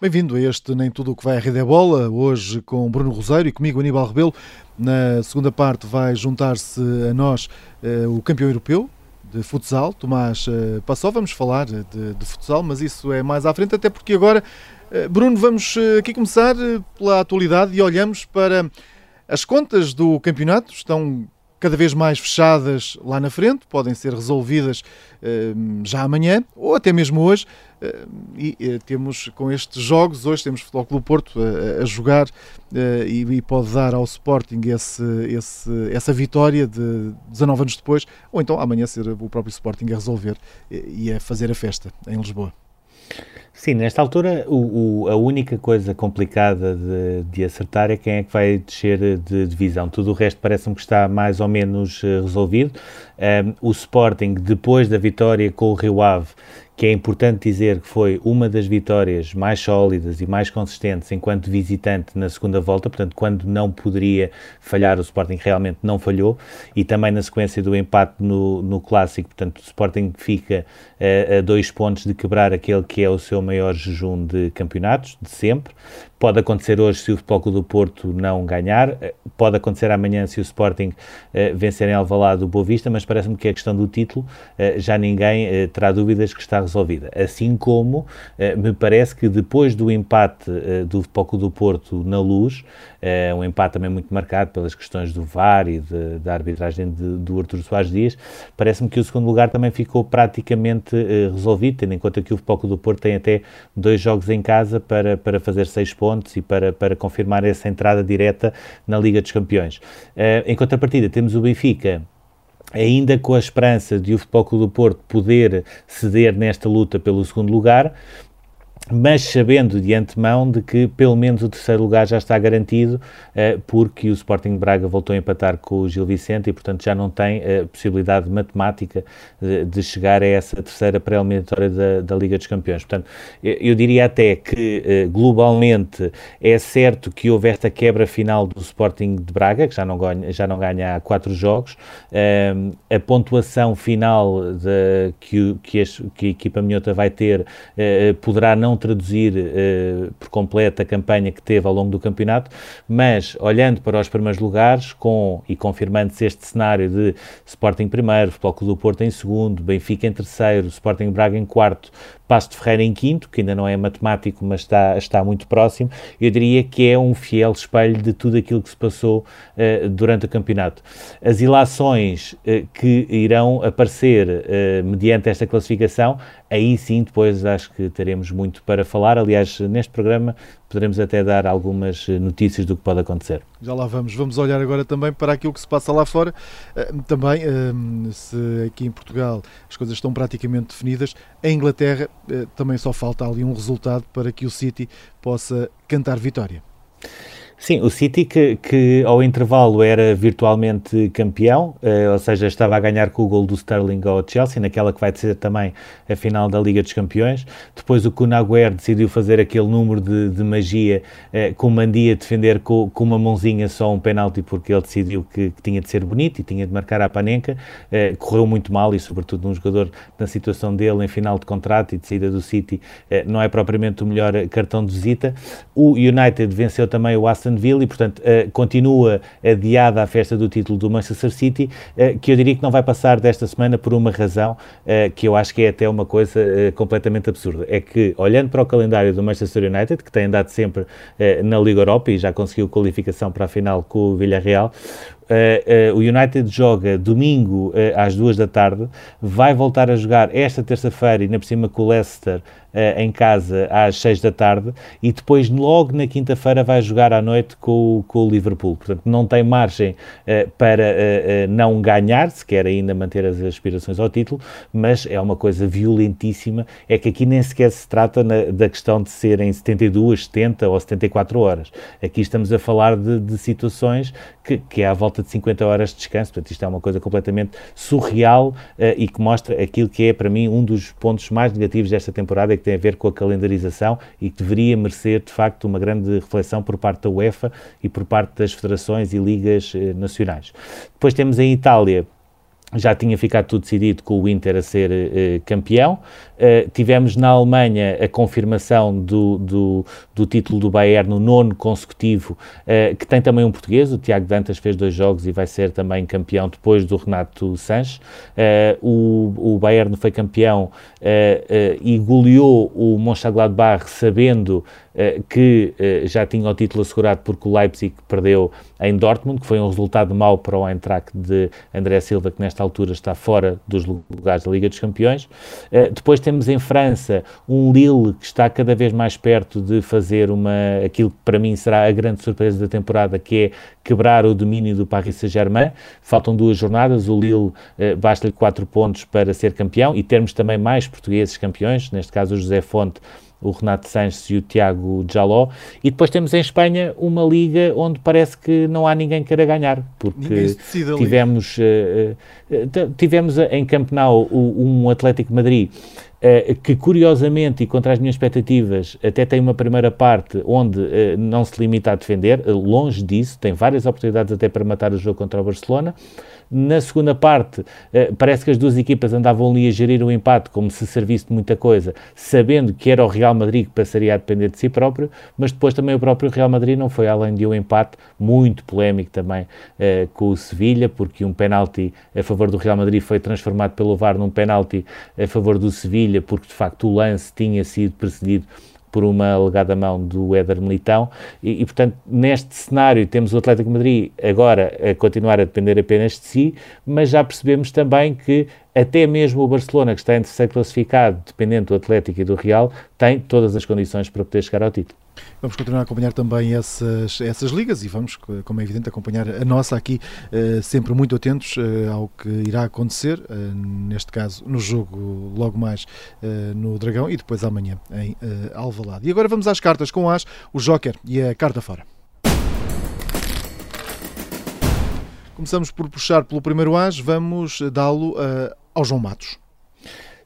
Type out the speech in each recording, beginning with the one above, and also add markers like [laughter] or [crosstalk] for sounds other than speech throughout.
Bem-vindo a este Nem Tudo o que vai à Rede é Bola, hoje com Bruno Rosário e comigo Aníbal Rebelo. Na segunda parte vai juntar-se a nós uh, o campeão europeu de futsal, Tomás uh, Passó. Vamos falar de, de, futsal, mas isso é mais à frente, até porque agora, uh, Bruno, vamos aqui começar pela atualidade e olhamos para as contas do campeonato. Estão cada vez mais fechadas lá na frente, podem ser resolvidas já amanhã ou até mesmo hoje. Eh, e eh, temos com estes jogos, hoje temos Futebol Clube Porto a, a jogar eh, e, pode dar ao Sporting esse, esse, essa vitória de 19 anos depois, ou então amanhã ser o próprio Sporting a resolver e a fazer a festa em Lisboa. Sim, nesta altura o, o, a única coisa complicada de, de, acertar é quem é que vai descer de divisão. Tudo o resto parece-me que está mais ou menos resolvido. Um, o Sporting, depois da vitória com o Rio Ave, que é importante dizer que foi uma das vitórias mais sólidas e mais consistentes enquanto visitante na segunda volta, portanto, quando não poderia falhar, o Sporting realmente não falhou, e também na sequência do empate no, no Clássico, portanto, o Sporting fica uh, a dois pontos de quebrar aquele que é o seu maior jejum de campeonatos, de sempre. Pode acontecer hoje se o Futebol do Porto não ganhar, eh, pode acontecer amanhã se o Sporting uh, vencer em Alvalade o Boa Vista, mas parece-me que a questão do título uh, já ninguém uh, terá dúvidas que está resolvida. Assim como me parece que depois do empate do Futebol do Porto na Luz, um empate também muito marcado pelas questões do VAR e de, da arbitragem de, do Artur Soares Dias, parece-me que o segundo lugar também ficou praticamente resolvido, tendo em conta que o Futebol do Porto tem até dois jogos em casa para, para fazer seis pontos pontos e para, para confirmar essa entrada direta na Liga dos Campeões. Uh, em contrapartida, temos o Benfica ainda com a esperança de o Futebol Clube do Porto poder ceder nesta luta pelo segundo lugar, mas sabendo de antemão de que pelo menos o terceiro lugar já está garantido, eh, porque o Sporting Braga voltou a empatar com o Gil Vicente e, portanto, já não tem a eh, possibilidade matemática de chegar a essa terceira pré-eliminatória da, da, Liga dos Campeões. Portanto, eu diria até que, eh, globalmente, é certo que houve esta quebra final do Sporting de Braga, que já não ganha, já não ganha há quatro jogos. A pontuação final de, que, que a equipa minhota vai ter poderá não traduzir uh, por completo a campanha que teve ao longo do campeonato, mas olhando para os primeiros lugares, com e confirmando-se este cenário de Sporting primeiro, Futebol Clube do Porto em segundo, Benfica em terceiro, Sporting Braga em quarto, Passo de Ferreira em quinto, que ainda não é matemático, mas está, está muito próximo, eu diria que é um fiel espelho de tudo aquilo que se passou uh, durante o campeonato. As ilações uh, que irão aparecer uh, mediante esta classificação, aí sim depois acho que teremos muito para falar. Aliás, neste programa poderemos até dar algumas notícias do que pode acontecer. Já lá vamos. Vamos olhar agora também para aquilo que se passa lá fora. Também, se aqui em Portugal as coisas estão praticamente definidas, em Inglaterra eh, também só falta ali um resultado para que o City possa cantar vitória. Sim, o City que, que ao intervalo era virtualmente campeão, uh, ou seja, estava a ganhar com o gol do Sterling ao Chelsea, naquela que vai ser também a final da Liga dos Campeões. Depois o Kun decidiu fazer aquele número de, de magia uh, com Mandia defender com, com, uma mãozinha só um penalti porque ele decidiu que, que, tinha de ser bonito e tinha de marcar a panenca. Uh, correu muito mal e sobretudo num jogador na situação dele em final de contrato e de saída do City não é propriamente o melhor cartão de visita. O United venceu também o Aston Aston Villa e, portanto, uh, continua adiada a festa do título do Manchester City, uh, que eu diria que não vai passar desta semana por uma razão uh, que eu acho que é até uma coisa completamente absurda. É que, olhando para o calendário do Manchester United, que tem andado sempre na Liga Europa e já conseguiu qualificação para a final com o Villarreal, o United joga domingo uh, às duas da tarde, vai voltar a jogar esta terça-feira e na por cima com o Leicester em casa às seis da tarde e depois logo na quinta-feira vai jogar à noite com, com o Liverpool. Portanto, não tem margem para não ganhar, se quer ainda manter as aspirações ao título, mas é uma coisa violentíssima. É que aqui nem sequer se trata na, da questão de serem 72, 70 ou 74 horas. Aqui estamos a falar de, de situações que, que é à volta volta de 50 horas de descanso. Portanto, isto é uma coisa completamente surreal uh, e que mostra aquilo que é, para mim, um dos pontos mais negativos desta temporada, que tem a ver com a calendarização e que deveria merecer, de facto, uma grande reflexão por parte da UEFA e por parte das federações e ligas uh, nacionais. Depois temos em Itália já tinha ficado tudo decidido com o Inter a ser uh, campeão. Uh, tivemos na Alemanha a confirmação do, do, do, título do Bayern no nono consecutivo, uh, que tem também um português, o Tiago Dantas fez dois jogos e vai ser também campeão depois do Renato Sanches. o, o Bayern foi campeão e goleou o Mönchengladbach sabendo que já tinha o título assegurado porque o Leipzig perdeu em Dortmund, que foi um resultado mau para o Eintracht de André Silva, que nesta altura está fora dos lugares da Liga dos Campeões. Uh, depois temos em França um Lille que está cada vez mais perto de fazer uma, aquilo que para mim será a grande surpresa da temporada, que é quebrar o domínio do Paris Saint-Germain. Faltam duas jornadas, o Lille basta-lhe quatro pontos para ser campeão e termos também mais portugueses campeões, neste caso o José Fonte o Renato Sanches e o Tiago Jaló. E depois temos em Espanha uma liga onde parece que não há ninguém queira ganhar, porque tivemos, uh, tivemos em Camp Nou um Atlético Madrid Uh, que curiosamente e contra as minhas expectativas até tem uma primeira parte onde uh, não se limita a defender, uh, longe disso, tem várias oportunidades até para matar o jogo contra o Barcelona, na segunda parte, eh, parece que as duas equipas andavam ali a gerir o empate como se servisse de muita coisa, sabendo que era o Real Madrid que passaria a depender de si próprio, mas depois também o próprio Real Madrid não foi além de um empate muito polémico também uh, com o Sevilha, porque um penalti a favor do Real Madrid foi transformado pelo VAR num penalti a favor do Sevilha, porque de facto o lance tinha sido precedido por uma alegada mão do Éder Militão e, e, portanto, neste cenário temos o Atlético Madrid agora a continuar a depender apenas de si, mas já percebemos também que até mesmo o Barcelona, que está em terceiro classificado, dependente do Atlético e do Real, tem todas as condições para poder chegar ao título. Vamos continuar a acompanhar também essas, essas ligas e vamos, como é evidente, acompanhar a nossa aqui, uh, sempre muito atentos uh, ao que irá acontecer, uh, neste caso no jogo logo mais no Dragão e depois amanhã em Alvalade. E agora vamos às cartas com as, o Joker e a carta fora. Começamos por puxar pelo primeiro as, vamos dá-lo ao João Matos.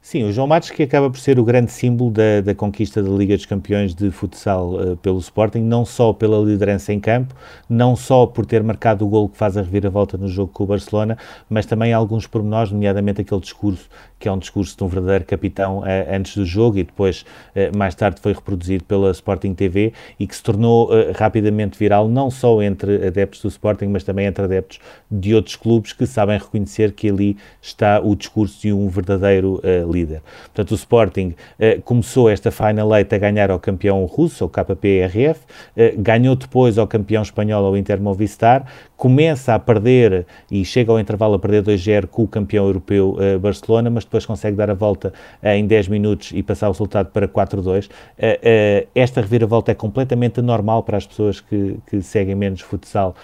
Sim, o João Matos que acaba por ser o grande símbolo da, da conquista da Liga dos Campeões de futsal uh, pelo Sporting, não só pela liderança em campo, não só por ter marcado o gol que faz a reviravolta no jogo com o Barcelona, mas também alguns pormenores, nomeadamente aquele discurso que é um discurso de um verdadeiro capitão uh, antes do jogo e depois uh, mais tarde foi reproduzido pela Sporting TV e que se tornou rapidamente viral não só entre adeptos do Sporting, mas também entre adeptos de outros clubes que sabem reconhecer que ali está o discurso de um verdadeiro líder. Portanto, o Sporting eh, começou esta Final Eight a ganhar ao campeão russo, o KPRF, eh, ganhou depois ao campeão espanhol, ao Inter Movistar, começa a perder e chega ao intervalo a perder 2-0 com o campeão europeu uh, Barcelona, mas depois consegue dar a volta uh, em 10 minutos e passar o resultado para 4-2. Uh, esta reviravolta é completamente normal para as pessoas que, que seguem menos futsal,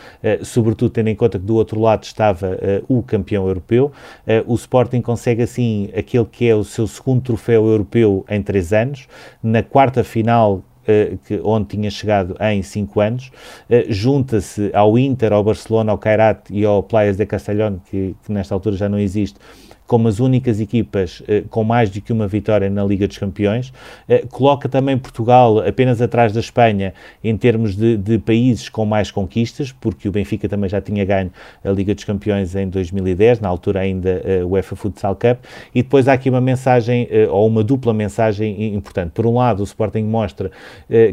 sobretudo tendo em conta que do outro lado estava o campeão europeu. o Sporting consegue assim aquele que é o seu segundo troféu europeu em 3 anos. Na quarta final eh, que, onde tinha chegado em 5 anos, uh, junta-se ao Inter, ao Barcelona, ao Cairat e ao Playas de Castellón, que, que nesta altura já não existe, como as únicas equipas eh, com mais do que uma vitória na Liga dos Campeões. Eh, coloca também Portugal apenas atrás da Espanha em termos de, de, países com mais conquistas, porque o Benfica também já tinha ganho a Liga dos Campeões em 2010, na altura ainda a UEFA Futsal Cup. E depois há aqui uma mensagem, eh, ou uma dupla mensagem importante. Por um lado, o Sporting mostra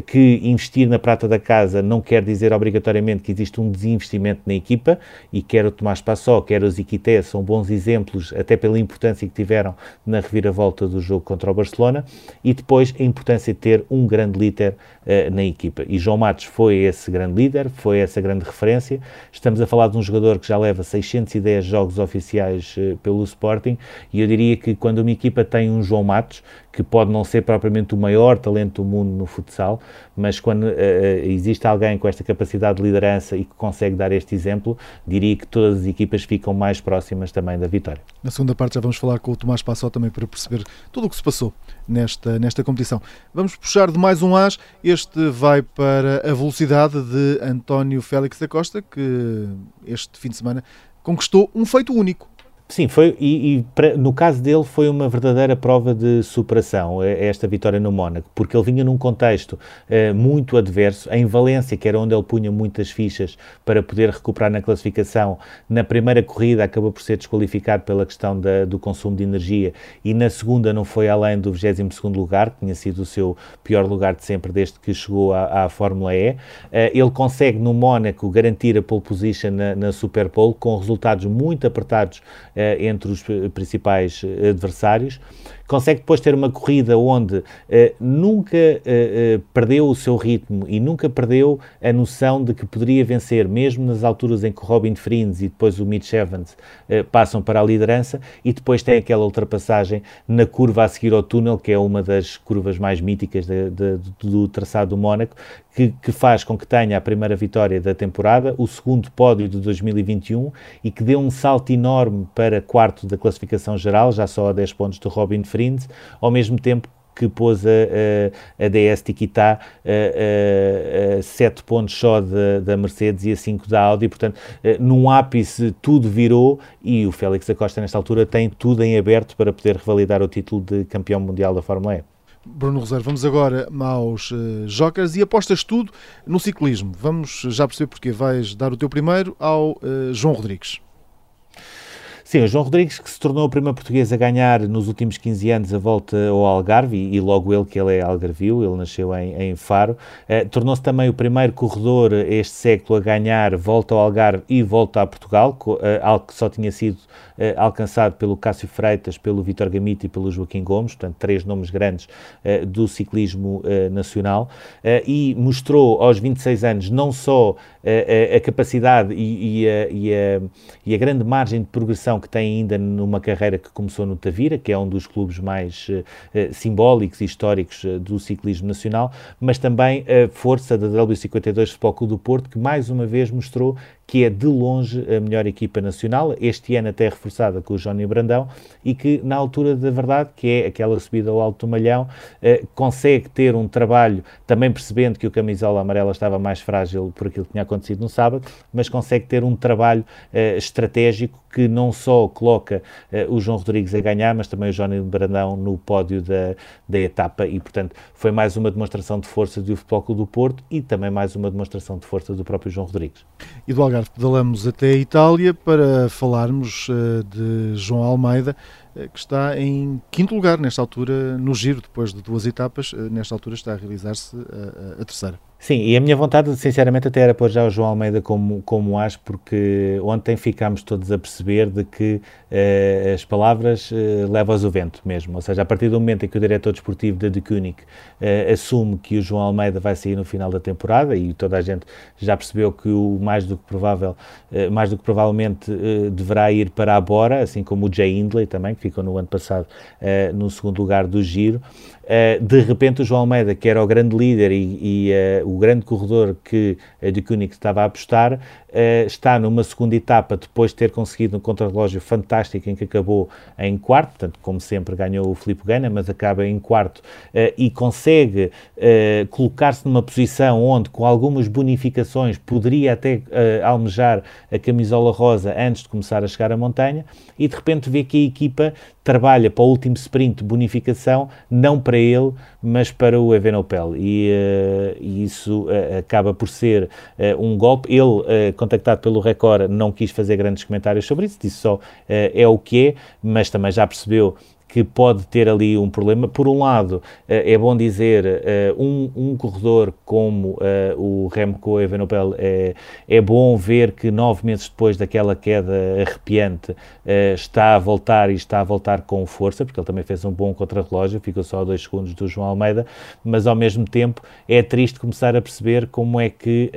que investir na prata da casa não quer dizer obrigatoriamente que existe um desinvestimento na equipa, e quer o Tomás Passó, quer os Iquité, são bons exemplos, até pelo pela importância que tiveram na reviravolta do jogo contra o Barcelona e depois a importância de ter um grande líder uh, na equipa. E João Matos foi esse grande líder, foi essa grande referência. Estamos a falar de um jogador que já leva 610 jogos oficiais uh, pelo Sporting e eu diria que quando uma equipa tem um João Matos, que pode não ser propriamente o maior talento do mundo no, futsal, mas quando uh, existe alguém com esta capacidade de liderança e que consegue dar este exemplo, diria que todas as equipas ficam mais próximas também da vitória. Na segunda parte já vamos falar com o Tomás Passó também para perceber tudo o que se passou nesta, nesta competição. Vamos puxar de mais um as, este vai para a velocidade de António Félix da Costa, que este fim de semana conquistou um feito único. Sim, foi, e, e pra, no caso dele foi uma verdadeira prova de superação, eh, esta vitória no Mónaco, porque ele vinha num contexto uh, muito adverso, em Valência, que era onde ele punha muitas fichas para poder recuperar na classificação, na primeira corrida acabou por ser desqualificado pela questão da, do consumo de energia e na segunda não foi além do 22º lugar, que tinha sido o seu pior lugar de sempre desde que chegou à, à Fórmula E. Uh, ele consegue no Mónaco garantir a pole position na, na Super Pole com resultados muito apertados eh, entre os principais eh, adversários. Consegue depois ter uma corrida onde eh, nunca perdeu o seu ritmo e nunca perdeu a noção de que poderia vencer, mesmo nas alturas em que Robin Friends e depois o Mitch Evans passam para a liderança, e depois tem aquela ultrapassagem na curva a seguir ao túnel, que é uma das curvas mais míticas de, de, do traçado do Mónaco, que, que, faz com que tenha a primeira vitória da temporada, o segundo pódio de 2021 e que deu um salto enorme para quarto da classificação geral, já só a 10 pontos do Robin Ao mesmo tempo que pôs a, a, a DS Tiquitá a, a, a 7 pontos só de, da Mercedes e a 5 da Audi, portanto, eh, num ápice tudo virou e o Félix Acosta nesta altura tem tudo em aberto para poder revalidar o título de campeão mundial da Fórmula E. Bruno Rosário, vamos agora aos uh, jokers e apostas tudo no ciclismo. Vamos já perceber porque vais dar o teu primeiro ao uh, João Rodrigues. Sim, o João Rodrigues, que se tornou o primeiro português a ganhar nos últimos 15 anos a volta ao Algarve, e, logo ele que ele é algarvio, ele nasceu em, em Faro, eh, tornou-se também o primeiro corredor este século a ganhar volta ao Algarve e volta a Portugal, eh, algo que só tinha sido eh, alcançado pelo Cássio Freitas, pelo Vitor Gamito e pelo Joaquim Gomes, portanto, três nomes grandes eh, do ciclismo eh, nacional, eh, e mostrou aos 26 anos não só a, a capacidade e, e, a, e, a, e, a, grande margem de progressão que tem ainda numa carreira que começou no Tavira, que é um dos clubes mais uh, simbólicos e históricos uh, do ciclismo nacional, mas também a força da W52 Futebol Clube do Porto, que mais uma vez mostrou que é de longe a melhor equipa nacional, este ano até reforçada com o Johnny Brandão, e que na altura da verdade, que é aquela subida ao Alto do Malhão, eh, consegue ter um trabalho, também percebendo que o camisola amarela estava mais frágil por aquilo que tinha acontecido no sábado, mas consegue ter um trabalho eh, estratégico que não só coloca eh, o João Rodrigues a ganhar, mas também o Johnny Brandão no pódio da, da etapa, e portanto foi mais uma demonstração de força do Futebol Clube do Porto e também mais uma demonstração de força do próprio João Rodrigues. E do Algarve pedalamos até a Itália para falarmos uh, de João Almeida, uh, que está em quinto lugar nesta altura no giro, depois de duas etapas, uh, nesta altura está a realizar-se a terceira. Sim, e a minha vontade, sinceramente, até era pôr já o João Almeida como, como as, porque ontem ficámos todos a perceber de que uh, as palavras uh, levam-as o vento mesmo. Ou seja, a partir do momento em que o diretor desportivo da De Koenig uh, assume que o João Almeida vai sair no final da temporada, e toda a gente já percebeu que o mais do que provável, mais do que provavelmente deverá ir para a Bora, assim como o Jay Hindley também, que ficou no ano passado no segundo lugar do giro. De repente o João Almeida, que era o grande líder e, e o grande corredor que a de Koenig estava a apostar, uh, está numa segunda etapa, depois de ter conseguido um contrarrelógio fantástico em que acabou em quarto, portanto, como sempre, ganhou o Filipe Gana, mas acaba em quarto uh, e consegue uh, colocar-se numa posição onde, com algumas bonificações, poderia até almejar a camisola rosa antes de começar a chegar à montanha, e de repente vê que a equipa trabalha para o último sprint de bonificação, não para ele, mas para o Evenopel. E, e isso acaba por ser um golpe. Ele, contactado pelo Record, não quis fazer grandes comentários sobre isso, disse só é o que é, mas também já percebeu que pode ter ali um problema. Por um lado, eh, é bom dizer, eh, um, um corredor como eh, o Remco Evenepoel, é, é bom ver que nove meses depois daquela queda arrepiante está a voltar e está a voltar com força, porque ele também fez um bom contrarrelógio, ficou só a dois segundos do João Almeida, mas ao mesmo tempo é triste começar a perceber como é que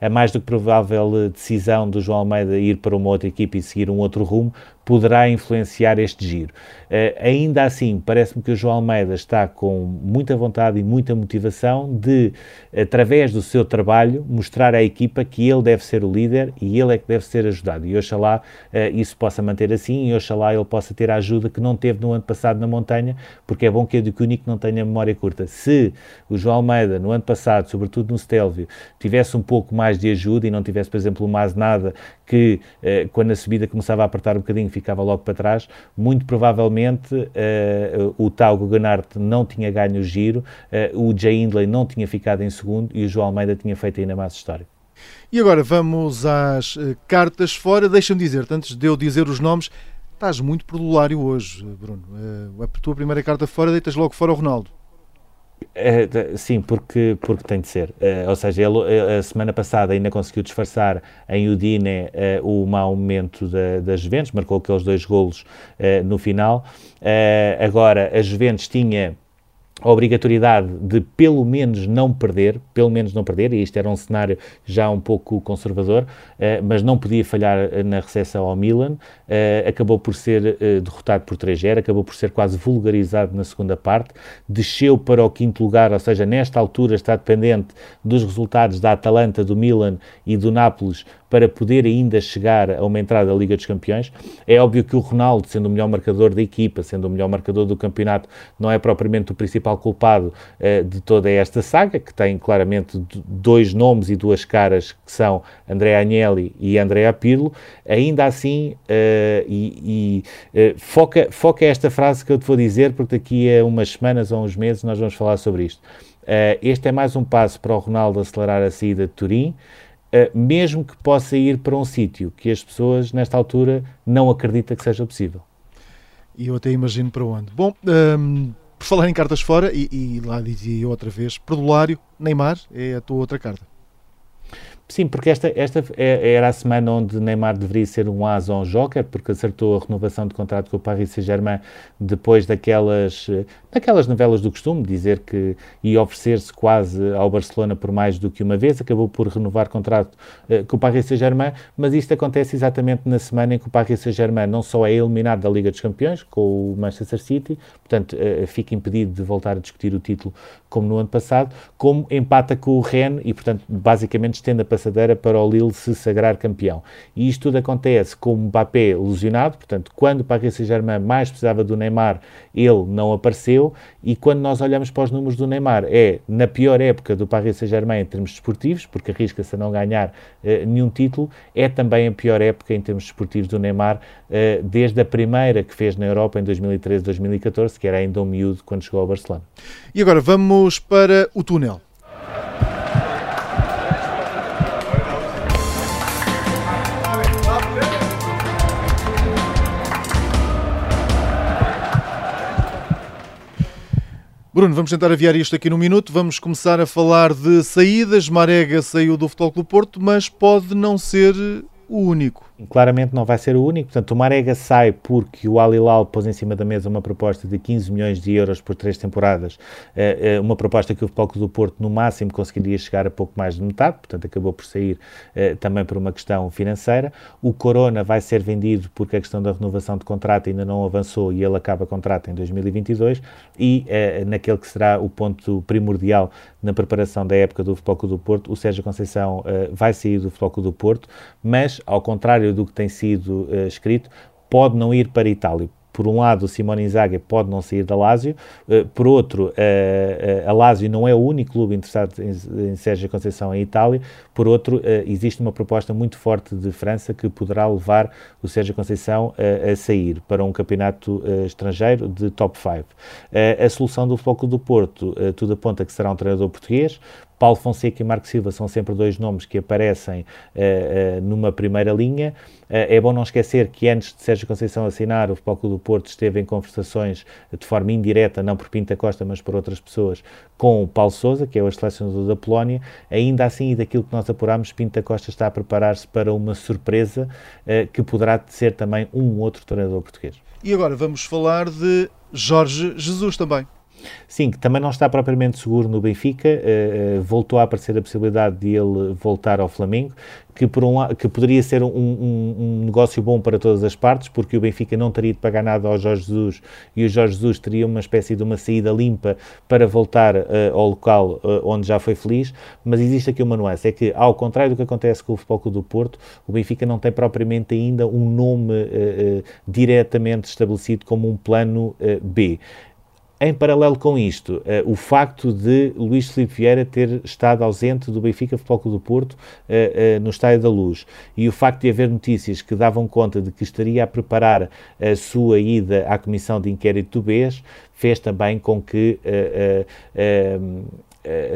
a, a, a mais do que provável decisão do João Almeida ir para uma outra equipe e seguir um outro rumo poderá influenciar este giro. ainda assim, parece-me que o João Almeida está com muita vontade e muita motivação de, através do seu trabalho, mostrar à equipa que ele deve ser o líder e ele é que deve ser ajudado. E oxalá isso possa manter assim e oxalá ele possa ter a ajuda que não teve no ano passado na montanha, porque é bom que o Cunic não tenha memória curta. Se o João Almeida, no ano passado, sobretudo no Stelvio, tivesse um pouco mais de ajuda e não tivesse, por exemplo, mais nada que, eh, quando a subida começava a apertar um bocadinho, ficava logo para trás, muito provavelmente eh, o Tau Guggenhardt não tinha ganho o giro, eh, o Jay Hindley não tinha ficado em segundo e o João Almeida tinha feito ainda mais história. E agora vamos às cartas fora. Deixa-me dizer, antes de eu dizer os nomes, estás muito perdulário hoje, Bruno. a tua primeira carta fora, deitas logo fora o Ronaldo. É, sim, porque, porque tem de ser. É, ou seja, ele a semana passada ainda conseguiu disfarçar em Udine é, o mau momento da, das Juventus, marcou aqueles dois golos no final. agora, a Juventus tinha a obrigatoriedade de pelo menos não perder, pelo menos não perder, e isto era um cenário já um pouco conservador, uh, mas não podia falhar eh, na recepção ao Milan, uh, acabou por ser uh, derrotado por 3-0, acabou por ser quase vulgarizado na segunda parte, desceu para o quinto lugar, ou seja, nesta altura está dependente dos resultados da Atalanta, do Milan e do Nápoles para poder ainda chegar a uma entrada da Liga dos Campeões. É óbvio que o Ronaldo, sendo o melhor marcador da equipa, sendo o melhor marcador do campeonato, não é propriamente o principal culpado uh, de toda esta saga, que tem claramente dois nomes e duas caras, que são André Agnelli e Andrea Pirlo. Ainda assim, uh, e, e uh, foca, foca esta frase que eu te vou dizer, porque daqui a umas semanas ou uns meses nós vamos falar sobre isto. este é mais um passo para o Ronaldo acelerar a saída de Turim. Uh, mesmo que possa ir para um sítio que as pessoas, nesta altura, não acreditam que seja possível. E eu até imagino para onde. Bom, um, ehm, por falar em cartas fora, e, e lá dizia eu outra vez, Perdulário, Neymar, é a tua outra carta. Sim, porque esta, esta é, era a semana onde Neymar deveria ser um as ou um joker, porque acertou a renovação de contrato com o Paris Saint-Germain depois daquelas, daquelas novelas do costume, dizer que ia oferecer-se quase ao Barcelona por mais do que uma vez, acabou por renovar contrato uh, com o Paris Saint-Germain, mas isto acontece exatamente na semana em que o Paris Saint-Germain não só é eliminado da Liga dos Campeões, com o Manchester City, portanto uh, fica impedido de voltar a discutir o título como no ano passado, como empata com o Rennes e, portanto, basicamente estende a passadeira para o Lille se sagrar campeão. E isto tudo acontece com o Mbappé lesionado, portanto, quando o Paris Saint-Germain mais precisava do Neymar, ele não apareceu, e quando nós olhamos para os números do Neymar, é na pior época do Paris Saint-Germain em termos desportivos, porque arrisca-se a não ganhar eh, nenhum título, é também a pior época em termos desportivos do Neymar, eh, desde a primeira que fez na Europa em 2013-2014, que era ainda um miúdo quando chegou ao Barcelona. E agora vamos para o túnel. Bruno, vamos tentar aviar isto aqui num minuto. Vamos começar a falar de saídas. Marega saiu do Futebol Clube Porto, mas pode não ser o único. Claramente não vai ser o único, portanto o Marega sai porque o Al Hilal pôs em cima da mesa uma proposta de 15 milhões de euros por três temporadas, eh, eh, uma proposta que o Futebol do Porto no máximo conseguiria chegar a pouco mais de metade, portanto acabou por sair eh, também por uma questão financeira. O Corona vai ser vendido porque a questão da renovação de contrato ainda não avançou e ele acaba contrato em 2022 e naquele que será o ponto primordial na preparação da época do Futebol do Porto, o Sérgio Conceição vai sair do Futebol do Porto, mas ao do que tem sido uh, escrito, pode não ir para a Itália. Por um lado, o Simone Inzaghi pode não sair da Lazio, uh, por outro, uh, a Lazio não é o único clube interessado em, em Sérgio Conceição em Itália, por outro, existe uma proposta muito forte de França que poderá levar o Sérgio Conceição a sair para um campeonato estrangeiro de top 5. a solução do Futebol do Porto, tudo aponta que será um treinador português, Paulo Fonseca e Marco Silva são sempre dois nomes que aparecem uh, uh, numa primeira linha. Uh, é bom não esquecer que antes de Sérgio Conceição assinar, o Futebol Clube do Porto esteve em conversações de forma indireta, não por Pinta Costa, mas por outras pessoas, com o Paulo Sousa, que é o selecionador da Polónia. Ainda assim, e daquilo que nós apuramos, Pinta Costa está a preparar-se para uma surpresa que poderá ser também um outro treinador português. E agora vamos falar de Jorge Jesus também. Sim, que também não está propriamente seguro no Benfica, uh, uh, voltou a aparecer a possibilidade de ele voltar ao Flamengo, que, por um, que poderia ser um, um, um, negócio bom para todas as partes, porque o Benfica não teria de pagar nada ao Jorge Jesus e o Jorge Jesus teria uma espécie de uma saída limpa para voltar uh, ao local onde já foi feliz, mas existe aqui uma nuance, é que ao contrário do que acontece com o Futebol Clube do Porto, o Benfica não tem propriamente ainda um nome diretamente estabelecido como um plano B. Em paralelo com isto, uh, o facto de Luís Filipe Vieira ter estado ausente do Benfica Futebol Clube do Porto uh, uh, no Estádio da Luz. E o facto de haver notícias que davam conta de que estaria a preparar a sua ida à Comissão de Inquérito do BES fez também com que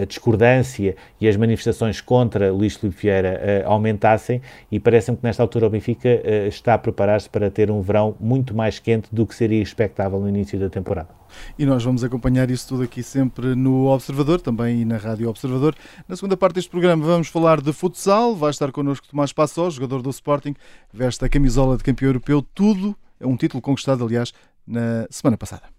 a discordância e as manifestações contra Luís Filipe Vieira uh, aumentassem e parece-me que nesta altura o Benfica uh, está a preparar-se para ter um verão muito mais quente do que seria expectável no início da temporada. E nós vamos acompanhar isso tudo aqui sempre no Observador, também na Rádio Observador. Na segunda parte deste programa vamos falar de futsal. Vai estar connosco Tomás Passó, jogador do Sporting, veste a camisola de campeão europeu. Tudo é um título conquistado, aliás, na semana passada.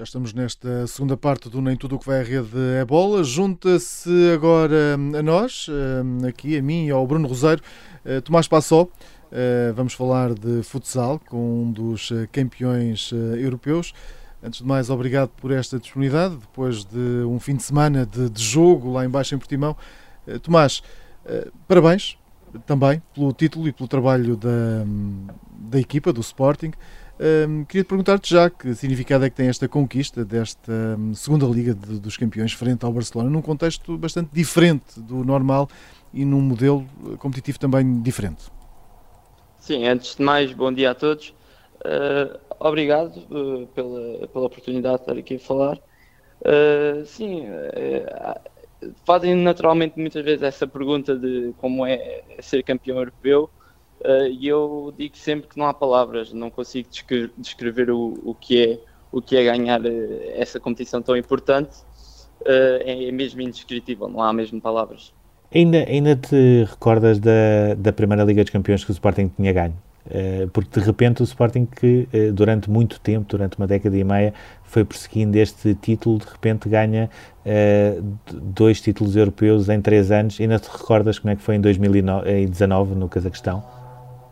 Já estamos nesta segunda parte do Nem Tudo o que vai à rede é bola. Junta-se agora hum, a nós, hum, aqui a mim e ao Bruno Roseiro, eh, Tomás Passó. Eh, vamos falar de futsal com um dos eh, campeões europeus. Antes de mais, obrigado por esta disponibilidade, depois de um fim de semana de, de jogo lá embaixo em Portimão. Tomás, parabéns também pelo título e pelo trabalho da, hum, da equipa, do Sporting. Queria te perguntar-te já que significado é que tem esta conquista desta um, segunda Liga de, dos Campeões frente ao Barcelona, num contexto bastante diferente do normal e num modelo eh, competitivo também diferente. Sim, antes de mais, bom dia a todos. Uh, obrigado uh, pela, pela oportunidade de estar aqui a falar. Uh, sim, fazem naturalmente muitas vezes essa pergunta de como é ser campeão europeu. Uh, e eu digo sempre que não há palavras, não consigo descrever o, o, que, é, o que é ganhar uh, essa competição tão importante, uh, é mesmo indescritível, não há mesmo palavras. Ainda, ainda te recordas da, da primeira Liga dos Campeões que o Sporting tinha ganho? porque de repente o Sporting que durante muito tempo, durante uma década e meia, foi perseguindo este título, de repente ganha dois títulos europeus em três anos. Ainda te recordas como é que foi em 2019 no Cazaquistão?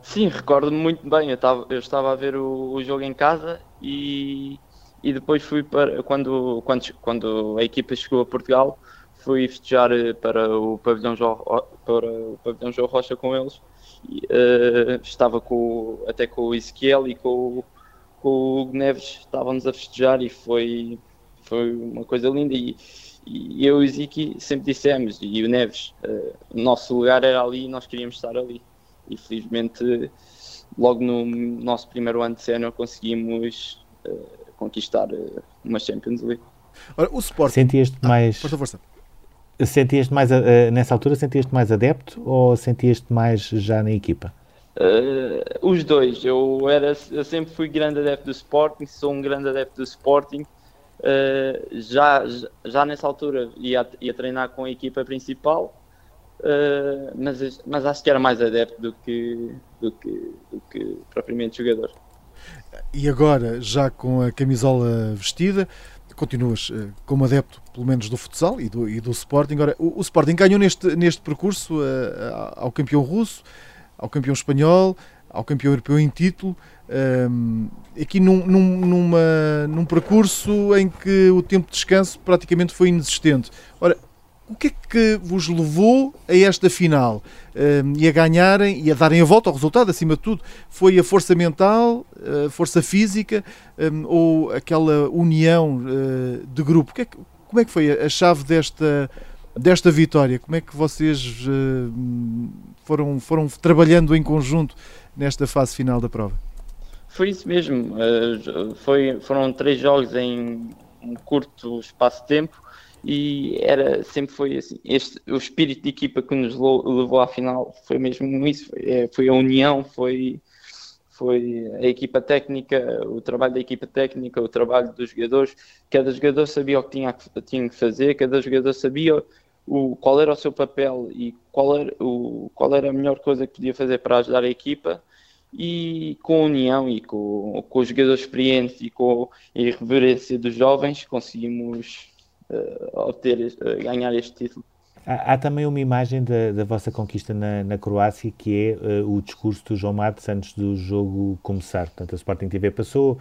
Sim, recordo-me muito bem. Eu estava, eu estava a ver o, o, jogo em casa e, e depois fui para. Quando, quando, quando a equipa chegou a Portugal, fui festejar eh, para o pavilhão João, para o pavilhão João Rocha com eles. E, uh, estava com, até com o Ezequiel e com, com o Hugo Neves, estávamos a festejar e foi, foi uma coisa linda. E, e eu e o Ziki sempre dissemos, e o Neves, uh, o nosso lugar era ali e nós queríamos estar ali e felizmente logo no nosso primeiro ano de sénior conseguimos uh, conquistar uh, uma Champions League. Ora, o Sport... Sentias-te ah, mais... Força, força. Sentias-te mais, uh, nessa altura, sentias-te mais adepto ou sentias-te mais já na equipa? Uh, os dois. Eu, era, eu sempre fui grande adepto do Sporting, sou um grande adepto do Sporting. Uh, já, já nessa altura ia, ia treinar com a equipa principal Uh, mas, mas acho que era mais adepto do que, do que, do que propriamente jogador. E agora, já com a camisola vestida, continuas uh, como adepto, pelo menos, do futsal e do, e do Sporting. Agora, o, o Sporting ganhou neste, neste percurso uh, ao campeão russo, ao campeão espanhol, ao campeão europeu em título, um, aqui num, num, numa, num percurso em que o tempo de descanso praticamente foi inexistente. Ora, o que é que vos levou a esta final uh, e a ganharem e a darem a volta ao resultado, acima de tudo? Foi a força mental, a força física um, ou aquela união uh, de grupo? É como é que foi a chave desta, desta vitória? Como é que vocês foram, foram trabalhando em conjunto nesta fase final da prova? Foi isso mesmo. foi, foram três jogos em um curto espaço de tempo e era sempre foi assim este o espírito de equipa que nos levou à final foi mesmo isso foi, é, foi a união foi foi a equipa técnica, o trabalho da equipa técnica, o trabalho dos jogadores. Cada jogador sabia o que tinha, tinha que fazer, cada jogador sabia o, qual era o seu papel e qual era, o, qual era a melhor coisa que podia fazer para ajudar a equipa. E com a união e com, com os jogadores experientes e com a irreverência dos jovens, conseguimos uh, obter, uh, ganhar este título. Há, há, também uma imagem da, da vossa conquista na, na Croácia que é uh, o discurso do João Matos antes do jogo começar. Portanto, a Sporting TV passou, uh,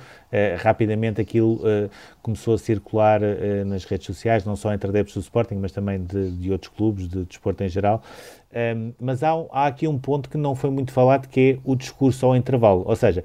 rapidamente aquilo uh, começou a circular nas redes sociais, não só entre adeptos do Sporting, mas também de, de outros clubes, de desporto em geral. Um, mas há, há, aqui um ponto que não foi muito falado, que é o discurso ao intervalo. Ou seja,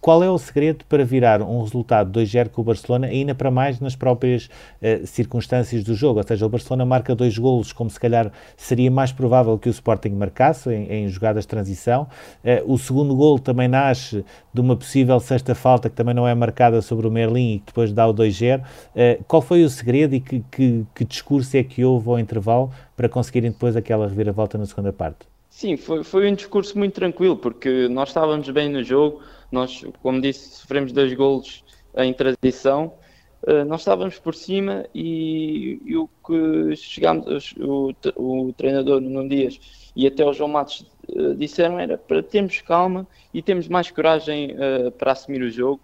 qual é o segredo para virar um resultado 2-0 com o Barcelona, ainda para mais nas próprias uh, circunstâncias do jogo? Ou seja, o Barcelona marca dois golos, como se calhar seria mais provável que o Sporting marcasse em, em jogadas de transição. Uh, o segundo gol também nasce de uma possível sexta falta que também não é marcada sobre o Merlin e que depois dá o 2-0. Uh, eh, qual foi o segredo e que, que, que discurso é que houve ao intervalo para conseguirem depois aquela reviravolta na segunda parte? Sim, foi, foi um discurso muito tranquilo, porque nós estávamos bem no jogo, nós, como disse, sofremos dois golos em transição. Uh, nós estávamos por cima e, e o que chegámos, o, o, treinador Nuno Dias e até o João Matos uh, disseram era para termos calma e termos mais coragem uh, para assumir o jogo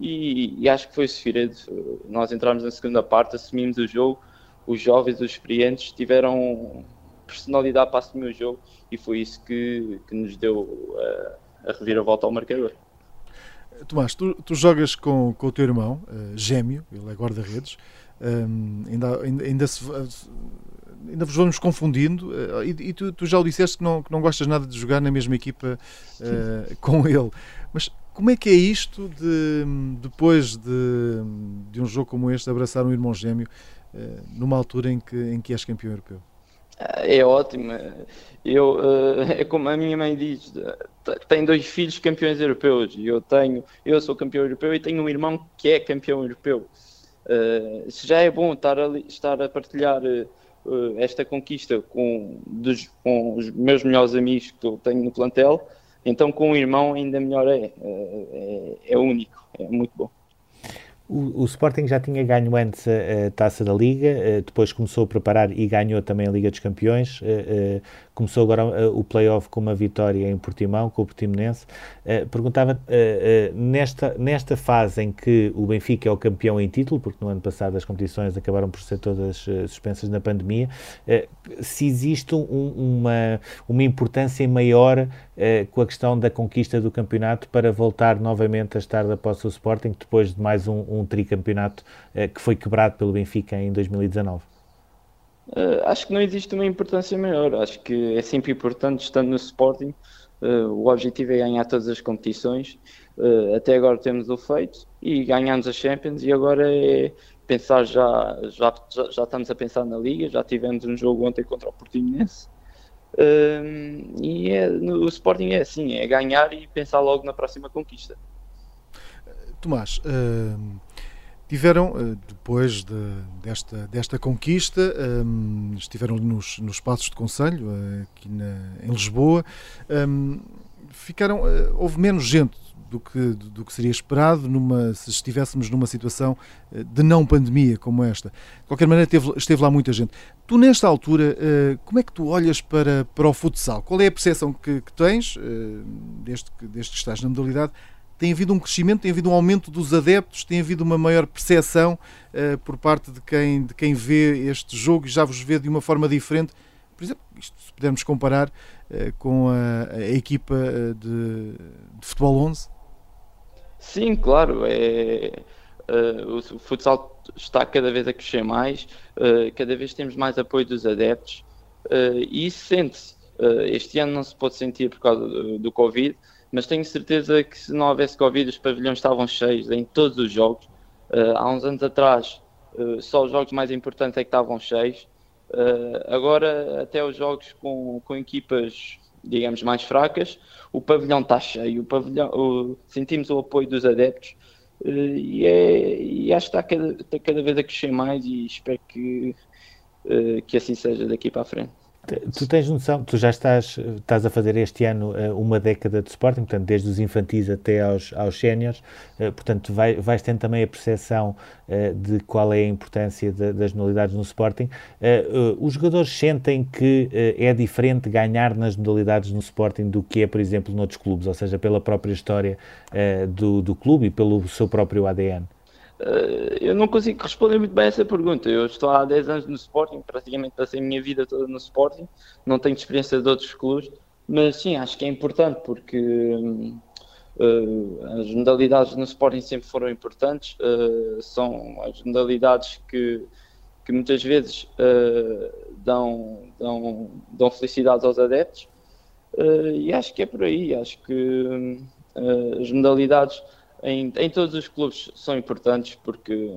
e, e, acho que foi o Nós entramos na segunda parte, assumimos o jogo, os jovens, os experientes tiveram personalidade para assumir o jogo e foi isso que, que nos deu a reviravolta ao marcador. Tomás, tu, tu jogas com, com o teu irmão, uh, gêmeo, ele é guarda-redes, um, ainda, ainda, ainda, se, ainda vos vamos confundindo, uh, e, e tu, tu, já o disseste que não, que não gostas nada de jogar na mesma equipa uh, com ele, mas como é que é isto de, depois de, de um jogo como este, abraçar um irmão gêmeo numa altura em que, em que és campeão europeu? É ótimo. Eu, é como a minha mãe diz, tem dois filhos campeões europeus e eu tenho, eu sou campeão europeu e tenho um irmão que é campeão europeu. Uh, já é bom estar a, estar a partilhar esta conquista com, dos, com os meus melhores amigos que eu tenho no plantel, então com um irmão ainda melhor é. É, é único, é muito bom. O, o, Sporting já tinha ganho antes a, a taça da Liga, uh, depois começou a preparar e ganhou também a Liga dos Campeões. Uh, uh, começou agora o playoff com uma vitória em Portimão, com o Portimonense. perguntava, nesta, nesta fase em que o Benfica é o campeão em título, porque no ano passado as competições acabaram por ser todas suspensas na pandemia, se existe um, uma, uma importância maior com a questão da conquista do campeonato para voltar novamente a estar da posse do Sporting, depois de mais um, um tricampeonato uh, que foi quebrado pelo Benfica em 2019? Uh, acho que não existe uma importância maior. Acho que é sempre importante, estando no Sporting, uh, o objetivo é ganhar todas as competições. até agora temos o feito e ganhamos a Champions e agora é pensar já, já, já, estamos a pensar na Liga, já tivemos um jogo ontem contra o Portimonense. Uh, e é, no, o Sporting é assim, é ganhar e pensar logo na próxima conquista. Tomás, uh, tiveram, uh, depois de, desta, desta conquista, um, estiveram nos, nos passos de conselho, uh, aqui na, em Lisboa, um, ficaram, houve menos gente do que, do que seria esperado numa, se estivéssemos numa situação de não pandemia como esta. De qualquer maneira, teve, esteve lá muita gente. Tu, nesta altura, como é que tu olhas para, para o futsal? Qual é a percepção que, que tens, desde, que, desde que estás na modalidade, tem havido um crescimento, tem havido um aumento dos adeptos, tem havido uma maior percepção uh, por parte de quem, de quem vê este jogo e já vos vê de uma forma diferente. Por exemplo, isto, se pudermos comparar uh, com a, a equipa eh, de, de, futebol 11. Sim, claro. É, uh, o futsal está cada vez a crescer mais, cada vez temos mais apoio dos adeptos e isso sente-se. este ano não se pode sentir por causa do, do Covid, mas tenho certeza que se não houvesse Covid, os pavilhões estavam cheios em todos os jogos. Uh, há uns anos atrás, uh, só os jogos mais importantes é que estavam cheios. Uh, agora, até os jogos com, com equipas, digamos, mais fracas, o pavilhão está cheio, o pavilhão, o, sentimos o apoio dos adeptos e, é, e acho que está cada, está cada vez a crescer mais e espero que, que assim seja daqui para a frente. Tu tens noção, tu já estás, estás a fazer este ano eh, uma década de Sporting, portanto, desde os infantis até aos, aos séniores, eh, portanto, vai, vais tendo também a percepção eh, de qual é a importância de, das modalidades no Sporting. Os jogadores sentem que é diferente ganhar nas modalidades no Sporting do que é, por exemplo, noutros clubes, ou seja, pela própria história do, do clube e pelo seu próprio ADN. Uh, eu não consigo responder muito bem essa pergunta. Eu estou há 10 anos no Sporting, praticamente passei a minha vida toda no Sporting, não tenho experiência de outros clubes, mas sim, acho que é importante porque uh, as modalidades no Sporting sempre foram importantes, uh, são as modalidades que, que muitas vezes dão, dão, dão felicidades aos adeptos e acho que é por aí. Acho que as modalidades em, em todos os clubes são importantes porque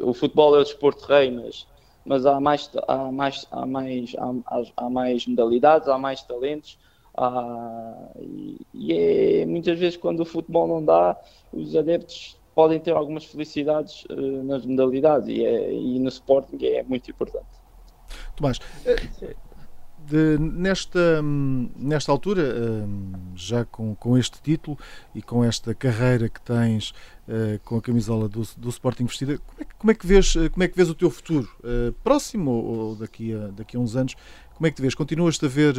o futebol é o desporto rei, mas, mas há, mais, há, mais, há, mais, há, há mais modalidades, há mais talentos. Há, e, é muitas vezes quando o futebol não dá, os adeptos podem ter algumas felicidades uh, nas modalidades e, é, e no Sporting é muito importante. Tomás, de, nesta, nesta altura, hum, já com, com este título e com esta carreira que tens uh, com a camisola do, do Sporting vestida, como é, que, como é, que, vês, como é que vês o teu futuro? Uh, próximo ou daqui a, daqui a uns anos? Como é que te vês? Continuas-te a ver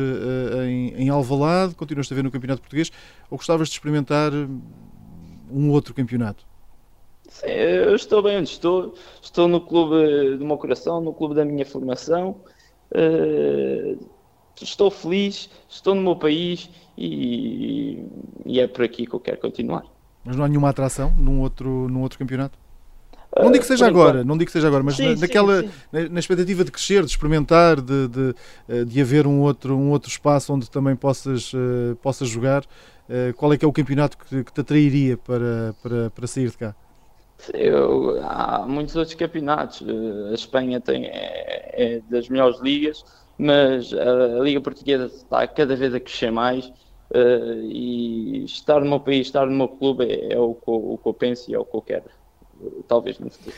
em, em Alvalade? Continuas-te a ver no Campeonato Português? Ou gostavas de experimentar um outro campeonato? Sim, eu estou bem onde estou. Estou no clube do meu coração, no clube da minha formação. Estou feliz, estou no meu país e, e, é por aqui que eu quero continuar. Mas não há nenhuma atração num outro, num outro campeonato? Não digo que seja agora, não digo que seja agora, mas sim, na, naquela, sim, sim. Na, na, expectativa de crescer, de experimentar, de, de, eh, de, haver um outro, um outro espaço onde também possas, uh, possas jogar, uh, qual é que é o campeonato que, que te atrairia para, para, para sair de cá? Eu, há muitos outros campeonatos. A Espanha tem, é, é das melhores ligas mas a, a, Liga Portuguesa está cada vez a crescer mais uh, e estar no meu país, estar no meu clube é, é o, que, o, que eu penso e é o que eu quero, talvez no futuro.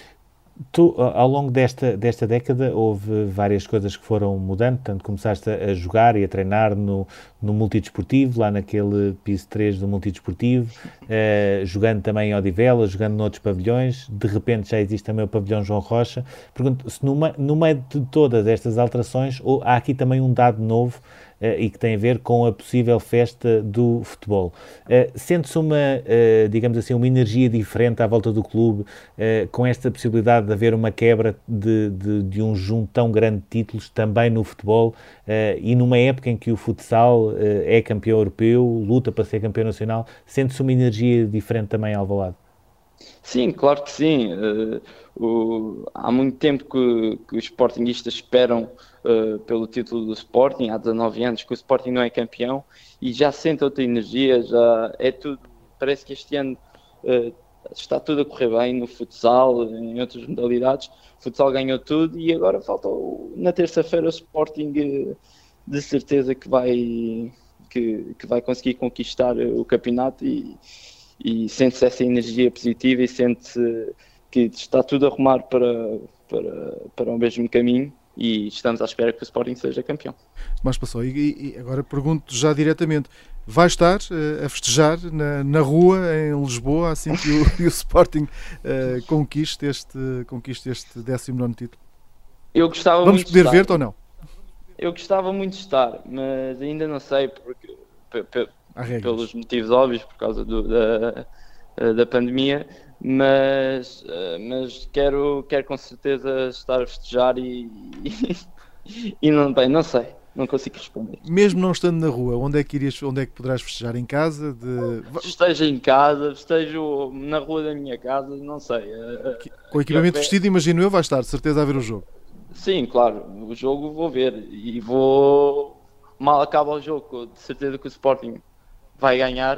Tu, ao longo desta, desta década, houve várias coisas que foram mudando. Tanto começaste a jogar e a treinar no, no multidesportivo, lá naquele piso 3 do multidesportivo, uh, jogando também em Odivela, jogando noutros pavilhões. De repente já existe também o pavilhão João Rocha. Pergunto se numa, no meio de todas estas alterações, ou há aqui também um dado novo eh, e que tem a ver com a possível festa do futebol. Eh, sente-se uma, eh, digamos assim, uma energia diferente à volta do clube, com esta possibilidade de haver uma quebra de, de, de um junto tão grande de títulos também no futebol e numa época em que o futsal é campeão europeu, luta para ser campeão nacional, sente-se uma energia diferente também ao lado? Sim, claro que sim. Uh, o, há muito tempo que, que os Sportingistas esperam uh, pelo título do Sporting, há 19 anos que o Sporting não é campeão e já sente outra energia, já é tudo, parece que este ano uh, está tudo a correr bem no futsal, em outras modalidades. O futsal ganhou tudo e agora falta na terça-feira o Sporting de certeza que vai, que, que vai conseguir conquistar o campeonato e e sente-se essa energia positiva e sente-se que está tudo a arrumar para, para, para o mesmo caminho e estamos à espera que o Sporting seja campeão. Mas passou, e, e agora pergunto já diretamente, vai estar uh, a festejar na, na rua em Lisboa assim que o, [laughs] o Sporting uh, conquiste, este, conquiste este 19 título? Eu gostava Vamos muito poder ver-te ou não? Eu gostava muito de estar, mas ainda não sei, porque pelos motivos óbvios, por causa do, da, da pandemia, mas, mas quero, quero com certeza estar a festejar e, e, [laughs] e não, bem, não sei. Não consigo responder. Mesmo não estando na rua, onde é que irias, onde é que poderás festejar? Em casa? De... Esteja em casa, estejo na rua da minha casa, não sei. Com equipamento eu, vestido, imagino eu, vai estar de certeza a ver o jogo. Sim, claro, o jogo vou ver e vou. Mal acaba o jogo, de certeza que o Sporting vai ganhar,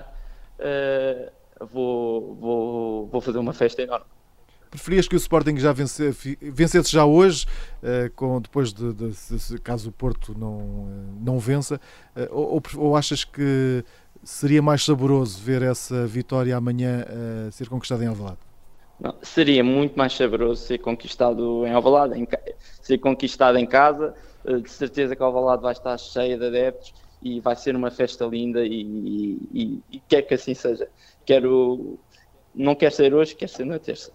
uh, vou, vou, vou fazer uma festa enorme. Preferias que o Sporting já vencesse, vencesse já hoje, uh, com, depois de, de, de, caso o Porto não, não vença, uh, ou, ou, achas que seria mais saboroso ver essa vitória amanhã uh, ser conquistada em Alvalade? Não, seria muito mais saboroso ser conquistado em Alvalade, em, ser conquistado em casa, de certeza que Alvalade vai estar cheia de adeptos e vai ser uma festa linda e, e, e quer que assim seja. Quero, não quer ser hoje, quer ser na terça.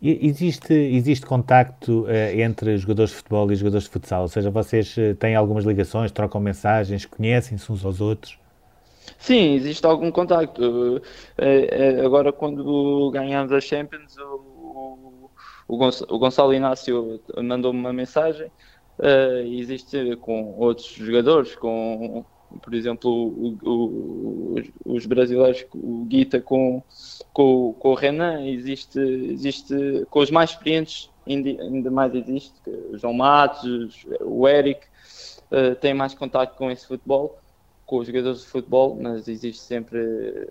Existe, existe contacto uh, entre jogadores de futebol e jogadores de futsal? Ou seja, vocês uh, têm algumas ligações, trocam mensagens, conhecem-se uns aos outros? Sim, existe algum contacto. Uh, agora, quando ganhamos a Champions, o, o, o Gonçalo Inácio mandou-me uma mensagem. existe com outros jogadores, com por exemplo, o, o, os brasileiros, o Guita com, com, com o Renan, existe, existe com os mais experientes, ainda, mais existe, João Matos, o Eric, uh, tem mais contato com esse futebol, com os jogadores de futebol, mas existe sempre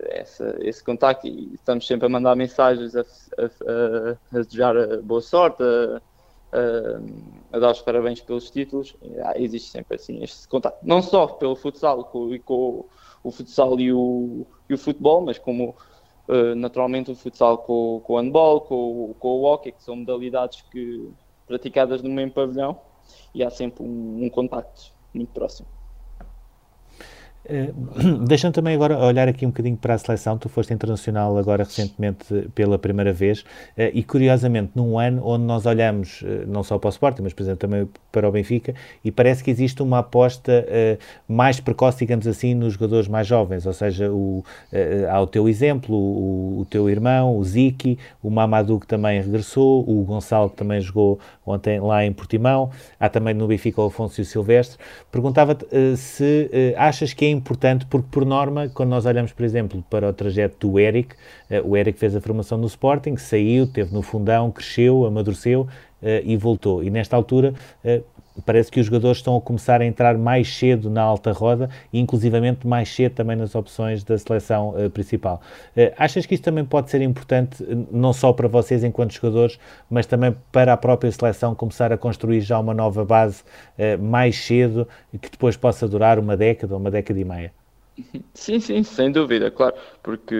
essa, esse contato e estamos sempre a mandar mensagens a, a, a, a desejar boa sorte, a, a, dar os parabéns pelos títulos, ah, existe sempre assim este contato, não só pelo futsal com, com o futsal e o, e o futebol, mas como uh, naturalmente o futsal com, com o handball, com, com o hockey, que são modalidades que, praticadas no mesmo pavilhão, e há sempre um, um contacto muito próximo. [clears throat] Uh, Deixa-me também agora olhar aqui um bocadinho para a seleção. Tu foste internacional agora recentemente pela primeira vez uh, e curiosamente num ano onde nós olhamos uh, não só para o Sporting, mas por exemplo também para o Benfica e parece que existe uma aposta mais precoce, digamos assim, nos jogadores mais jovens. Ou seja, o, há o teu exemplo, o, o, teu irmão, o Ziki, o Mamadou que também regressou, o Gonçalo que também jogou ontem lá em Portimão, há também no Benfica o Afonso Silvestre. Perguntava-te se achas que é importante porque, por norma, quando nós olhamos, por exemplo, para o trajeto do Eric, uh, o Eric fez a formação no Sporting, saiu, teve no fundão, cresceu, amadureceu uh, e voltou. E nesta altura, uh, parece que os jogadores estão a começar a entrar mais cedo na alta roda e inclusivamente mais cedo também nas opções da seleção uh, principal. Uh, achas que isto também pode ser importante não só para vocês enquanto jogadores, mas também para a própria seleção começar a construir já uma nova base uh, mais cedo e que depois possa durar uma década ou uma década e meia? Sim, sim, sem dúvida, claro, porque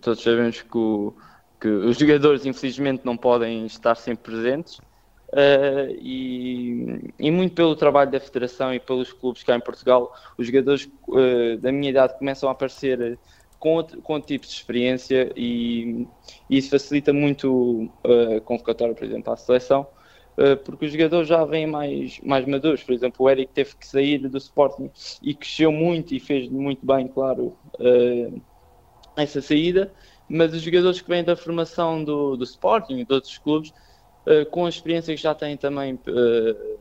todos sabemos que, o, que os jogadores infelizmente não podem estar sempre presentes Uh, e, e, muito pelo trabalho da Federação e pelos clubes cá em Portugal, os jogadores uh, da minha idade começam a aparecer com outro, com outro tipo de experiência e, e isso facilita muito uh, a convocatória, por exemplo, à seleção, porque os jogadores já vêm mais, mais maduros. Por exemplo, o Eric teve que sair do Sporting e cresceu muito e fez muito bem, claro, essa saída, mas os jogadores que vêm da formação do, do Sporting e de outros clubes eh, com a experiência que já têm também uh,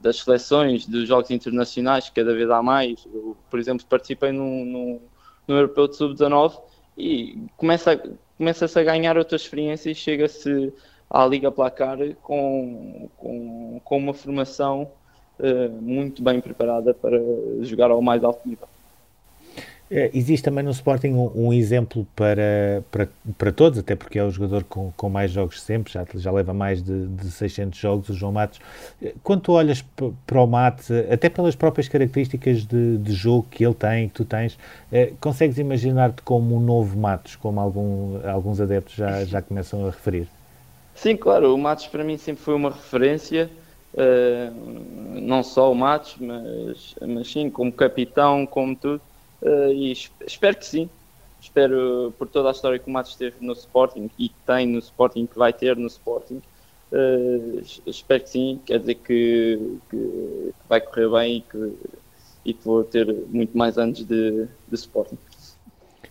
das seleções, dos jogos internacionais, que cada vez há mais. Eu, por exemplo, participei no, Europeu de Sub-19 e começa, começa-se a ganhar outra experiência e chega-se à Liga Placar com, com, com uma formação uh, muito bem preparada para jogar ao mais alto nível. É, existe também no Sporting um, um, exemplo para, para, para todos, até porque é o jogador com, com mais jogos sempre, já, já leva mais de, de 600 jogos, o João Matos. Quando tu olhas para o Mate, até pelas próprias características de, de jogo que ele tem, que tu tens, eh, consegues imaginar-te como um novo Matos, como algum, alguns adeptos já, já começam a referir? Sim, claro, o Matos para mim sempre foi uma referência, uh, não só o Matos, mas, mas sim, como capitão, como tudo Uh, e espero que sim. Espero por toda a história que o Matos teve no Sporting e que tem no Sporting, que vai ter no Sporting. Uh, espero que sim. Quer dizer que, que, vai correr bem e que, e que vou ter muito mais anos de, de Sporting.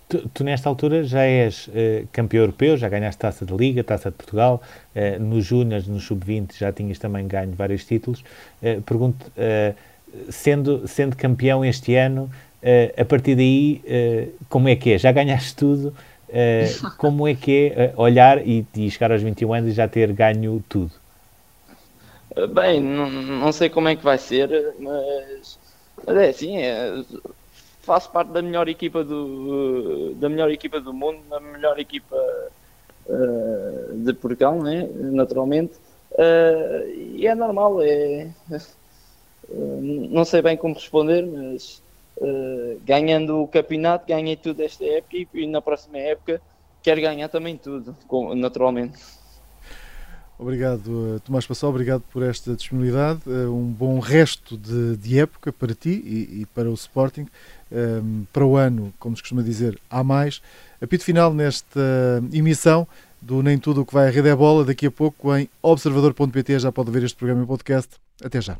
Tu, tu, nesta altura já és uh, campeão europeu, já ganhaste taça da Liga, taça de Portugal, uh, nos Júniors, no Sub-20 já tinhas também ganho vários títulos. Uh, pergunto, sendo, sendo campeão este ano, a partir daí, uh, como é que é? Já ganhaste tudo? Uh, [laughs] como é que é olhar e, e, chegar aos 21 anos e já ter ganho tudo? Bem, não, não sei como é que vai ser, mas, mas é assim, é, faço parte da melhor equipa do, da melhor equipa do mundo, da melhor equipa de Portugal, né? naturalmente. e é normal, é, [laughs] não sei bem como responder, mas uh, ganhando o campeonato, ganhei tudo esta época e, na próxima época quero ganhar também tudo, naturalmente. Obrigado, Tomás Passal, obrigado por esta disponibilidade. Um bom resto de, de época para ti e, e para o Sporting. Um, para o ano, como se costuma dizer, há mais. Apito final nesta emissão do Nem Tudo o que vai à Rede é Bola. Daqui a pouco em observador.pt já pode ver este programa em podcast. Até já.